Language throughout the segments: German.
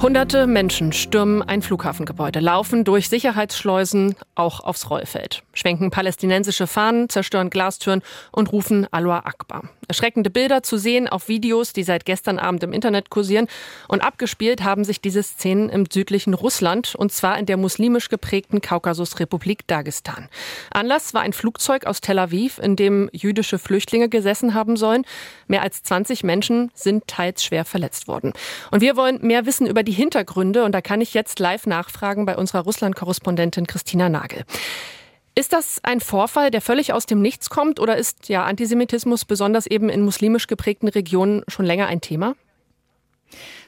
Hunderte Menschen stürmen ein Flughafengebäude, laufen durch Sicherheitsschleusen auch aufs Rollfeld, schwenken palästinensische Fahnen, zerstören Glastüren und rufen Allah Akbar. Erschreckende Bilder zu sehen auf Videos, die seit gestern Abend im Internet kursieren. Und abgespielt haben sich diese Szenen im südlichen Russland, und zwar in der muslimisch geprägten Kaukasusrepublik Dagestan. Anlass war ein Flugzeug aus Tel Aviv, in dem jüdische Flüchtlinge gesessen haben sollen. Mehr als 20 Menschen sind teils schwer verletzt worden. Und wir wollen mehr wissen über die Hintergründe und da kann ich jetzt live nachfragen bei unserer Russland-Korrespondentin Christina Nagel. Ist das ein Vorfall, der völlig aus dem Nichts kommt oder ist ja Antisemitismus besonders eben in muslimisch geprägten Regionen schon länger ein Thema?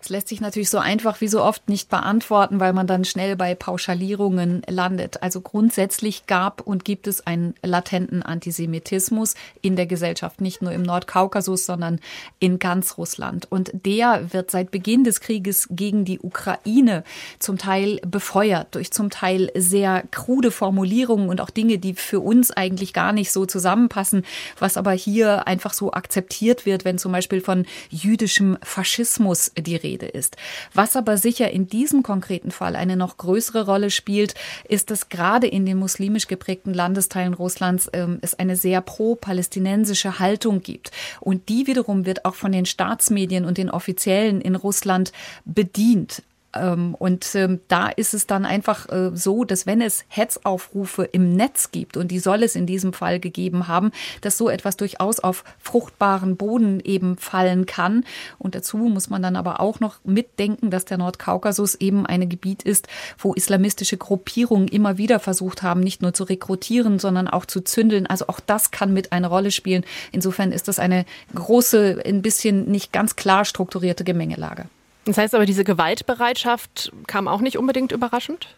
Es lässt sich natürlich so einfach wie so oft nicht beantworten, weil man dann schnell bei Pauschalierungen landet. Also grundsätzlich gab und gibt es einen latenten Antisemitismus in der Gesellschaft, nicht nur im Nordkaukasus, sondern in ganz Russland. Und der wird seit Beginn des Krieges gegen die Ukraine zum Teil befeuert durch zum Teil sehr krude Formulierungen und auch Dinge, die für uns eigentlich gar nicht so zusammenpassen, was aber hier einfach so akzeptiert wird, wenn zum Beispiel von jüdischem Faschismus die Rede ist. Was aber sicher in diesem konkreten Fall eine noch größere Rolle spielt, ist, dass gerade in den muslimisch geprägten Landesteilen Russlands ähm, es eine sehr pro-palästinensische Haltung gibt. Und die wiederum wird auch von den Staatsmedien und den Offiziellen in Russland bedient. Ähm, und ähm, da ist es dann einfach äh, so, dass wenn es Hetzaufrufe im Netz gibt, und die soll es in diesem Fall gegeben haben, dass so etwas durchaus auf fruchtbaren Boden eben fallen kann. Und dazu muss man dann aber auch noch mitdenken, dass der Nordkaukasus eben ein Gebiet ist, wo islamistische Gruppierungen immer wieder versucht haben, nicht nur zu rekrutieren, sondern auch zu zündeln. Also auch das kann mit eine Rolle spielen. Insofern ist das eine große, ein bisschen nicht ganz klar strukturierte Gemengelage. Das heißt aber, diese Gewaltbereitschaft kam auch nicht unbedingt überraschend?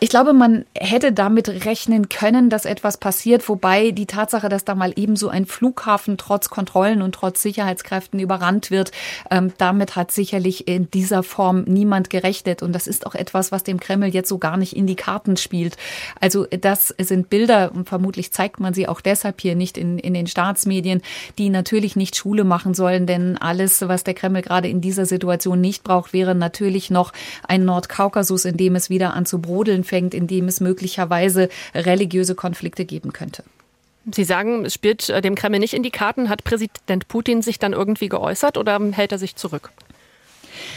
Ich glaube, man hätte damit rechnen können, dass etwas passiert, wobei die Tatsache, dass da mal ebenso ein Flughafen trotz Kontrollen und trotz Sicherheitskräften überrannt wird, ähm, damit hat sicherlich in dieser Form niemand gerechnet. Und das ist auch etwas, was dem Kreml jetzt so gar nicht in die Karten spielt. Also das sind Bilder und vermutlich zeigt man sie auch deshalb hier nicht in, in den Staatsmedien, die natürlich nicht Schule machen sollen, denn alles, was der Kreml gerade in dieser Situation nicht braucht, wäre natürlich noch ein Nordkaukasus, in dem es wieder an zu brodeln anfängt, in dem es möglicherweise religiöse Konflikte geben könnte. Sie sagen, es spielt äh, dem Kreml nicht in die Karten. Hat Präsident Putin sich dann irgendwie geäußert oder hält er sich zurück?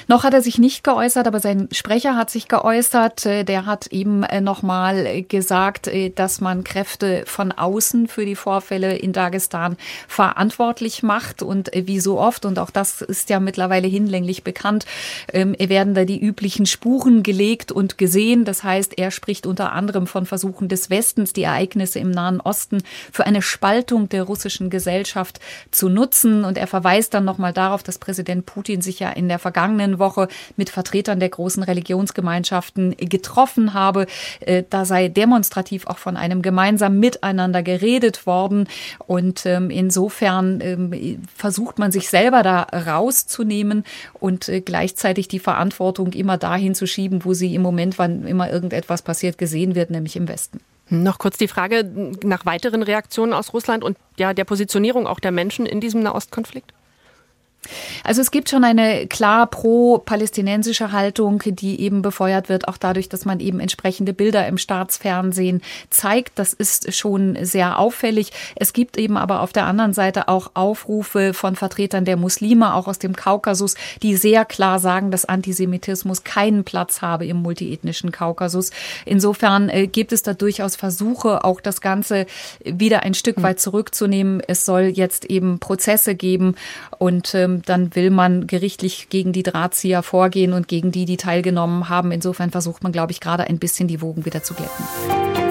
Noch hat er sich nicht geäußert, aber sein Sprecher hat sich geäußert. Äh, der hat eben äh, nochmal gesagt, äh, dass man Kräfte von außen für die Vorfälle in Dagestan verantwortlich macht. Und wie so oft, und auch das ist ja mittlerweile hinlänglich bekannt, ähm, werden da die üblichen Spuren gelegt und gesehen. Das heißt, er spricht unter anderem von Versuchen des Westens, die Ereignisse im Nahen Osten für eine Spaltung der russischen Gesellschaft zu nutzen. Und er verweist dann nochmal darauf, dass Präsident Putin sich ja in der Vergangenheit vergangenen Woche mit Vertretern der großen Religionsgemeinschaften getroffen habe. Äh, da sei demonstrativ auch von einem gemeinsamen Miteinander geredet worden. Und ähm, insofern ähm, versucht man sich selber da rauszunehmen und äh, gleichzeitig die Verantwortung immer dahin zu schieben, wo sie im Moment, wann immer irgendetwas passiert, gesehen wird, nämlich im Westen. Noch kurz die Frage nach weiteren Reaktionen aus Russland und ja, der Positionierung auch der Menschen in diesem Nahostkonflikt. Also es gibt schon eine klar pro-palästinensische Haltung, die eben befeuert wird, auch dadurch, dass man eben entsprechende Bilder im Staatsfernsehen zeigt. Das ist schon sehr auffällig. Es gibt eben aber auf der anderen Seite auch Aufrufe von Vertretern der Muslime, auch aus dem Kaukasus, die sehr klar sagen, dass Antisemitismus keinen Platz habe im multiethnischen Kaukasus. Insofern äh, gibt es da durchaus Versuche, auch das Ganze wieder ein Stück hm. weit zurückzunehmen. Es soll jetzt eben Prozesse geben und ähm, dann will man gerichtlich gegen die Drahtzieher vorgehen und gegen die, die teilgenommen haben. Insofern versucht man, glaube ich, gerade ein bisschen die Wogen wieder zu glätten.